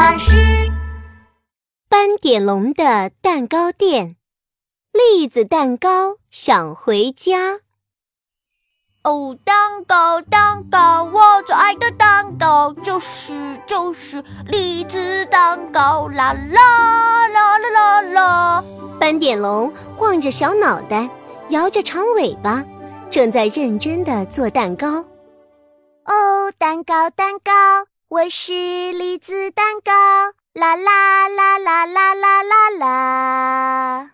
巴士。斑点龙的蛋糕店，栗子蛋糕想回家。哦，蛋糕，蛋糕，我最爱的蛋糕就是就是栗子蛋糕，啦啦啦啦啦啦！斑点龙晃着小脑袋，摇着长尾巴，正在认真的做蛋糕。哦，蛋糕，蛋糕，我是栗子蛋糕，啦啦啦啦啦啦啦啦！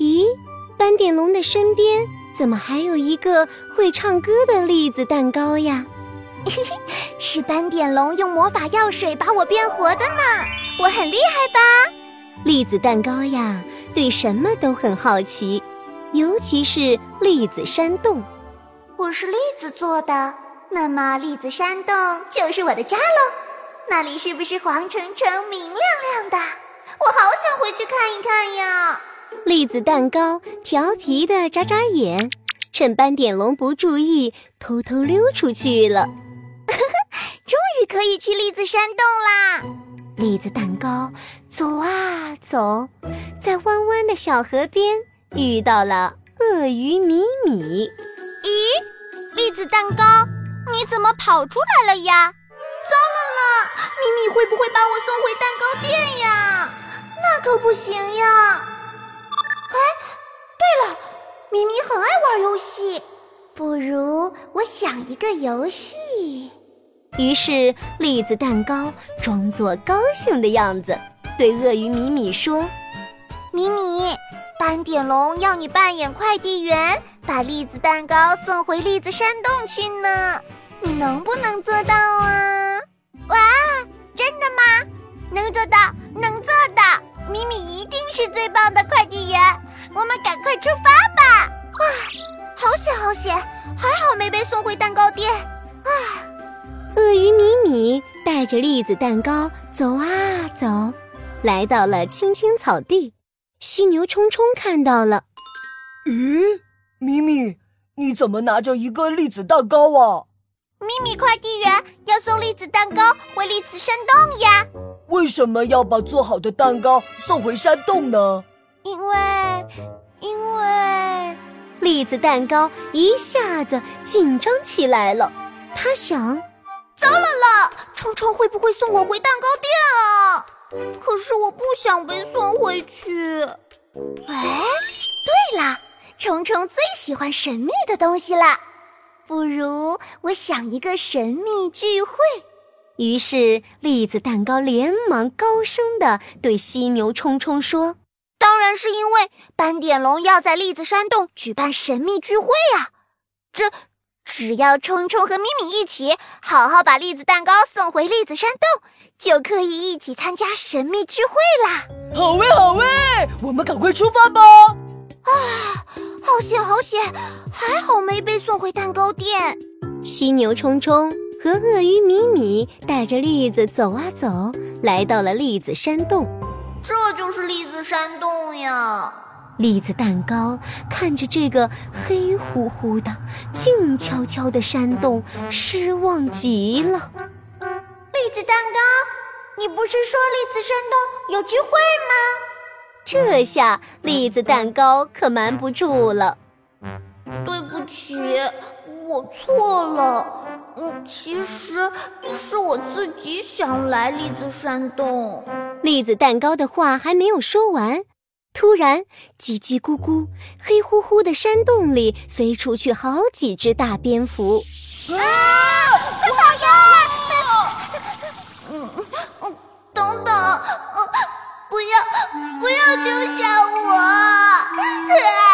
咦，斑点龙的身边。怎么还有一个会唱歌的栗子蛋糕呀？是斑点龙用魔法药水把我变活的呢，我很厉害吧？栗子蛋糕呀，对什么都很好奇，尤其是栗子山洞。我是栗子做的，那么栗子山洞就是我的家喽。那里是不是黄澄澄、明亮亮的？我好想回去看一看呀！栗子蛋糕调皮的眨眨眼，趁斑点龙不注意，偷偷溜出去了。终于可以去栗子山洞啦！栗子蛋糕走啊走，在弯弯的小河边遇到了鳄鱼米米。咦，栗子蛋糕，你怎么跑出来了呀？米米会不会把我送回蛋糕店呀？那可不行呀！哎，对了，咪咪很爱玩游戏，不如我想一个游戏。于是栗子蛋糕装作高兴的样子，对鳄鱼米米说：“米米，斑点龙要你扮演快递员，把栗子蛋糕送回栗子山洞去呢，你能不能做到啊？”哇，能做到，能做到！米米一定是最棒的快递员。我们赶快出发吧！啊，好险好险，还好没被送回蛋糕店。啊，鳄鱼米米带着栗子蛋糕走啊走，来到了青青草地。犀牛冲冲看到了，咦，米米，你怎么拿着一个栗子蛋糕啊？米米快递员要送栗子蛋糕回栗子山洞呀。为什么要把做好的蛋糕送回山洞呢？因为，因为栗子蛋糕一下子紧张起来了。他想：糟了啦，虫虫会不会送我回蛋糕店啊？可是我不想被送回去。哎，对了，虫虫最喜欢神秘的东西了。不如我想一个神秘聚会。于是栗子蛋糕连忙高声的对犀牛冲冲说。当然是因为斑点龙要在栗子山洞举办神秘聚会啊！这只要冲冲和咪咪一起好好把栗子蛋糕送回栗子山洞，就可以一起参加神秘聚会啦！好喂，好喂，我们赶快出发吧！啊，好险，好险，还好没被送回蛋糕店。犀牛冲冲和鳄鱼米米带着栗子走啊走，来到了栗子山洞。这就是栗子山洞呀！栗子蛋糕看着这个黑乎乎的、静悄悄的山洞，失望极了。栗子蛋糕，你不是说栗子山洞有聚会吗？这下栗子蛋糕可瞒不住了。对不起，我错了。嗯，其实是我自己想来栗子山洞。栗子蛋糕的话还没有说完，突然叽叽咕咕，黑乎乎的山洞里飞出去好几只大蝙蝠。啊！快跑呀！嗯嗯，等等，嗯不要不要丢下我！栗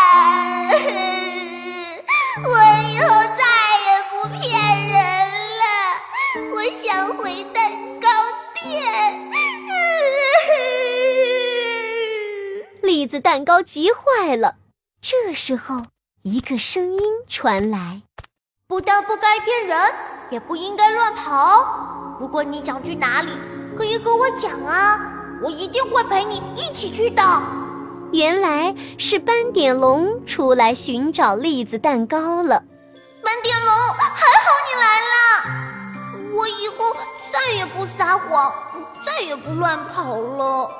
子蛋糕急坏了。这时候，一个声音传来：“不但不该骗人，也不应该乱跑。如果你想去哪里，可以和我讲啊，我一定会陪你一起去的。”原来是斑点龙出来寻找栗子蛋糕了。斑点龙，还好你来了，我以后再也不撒。撒谎，再也不乱跑了。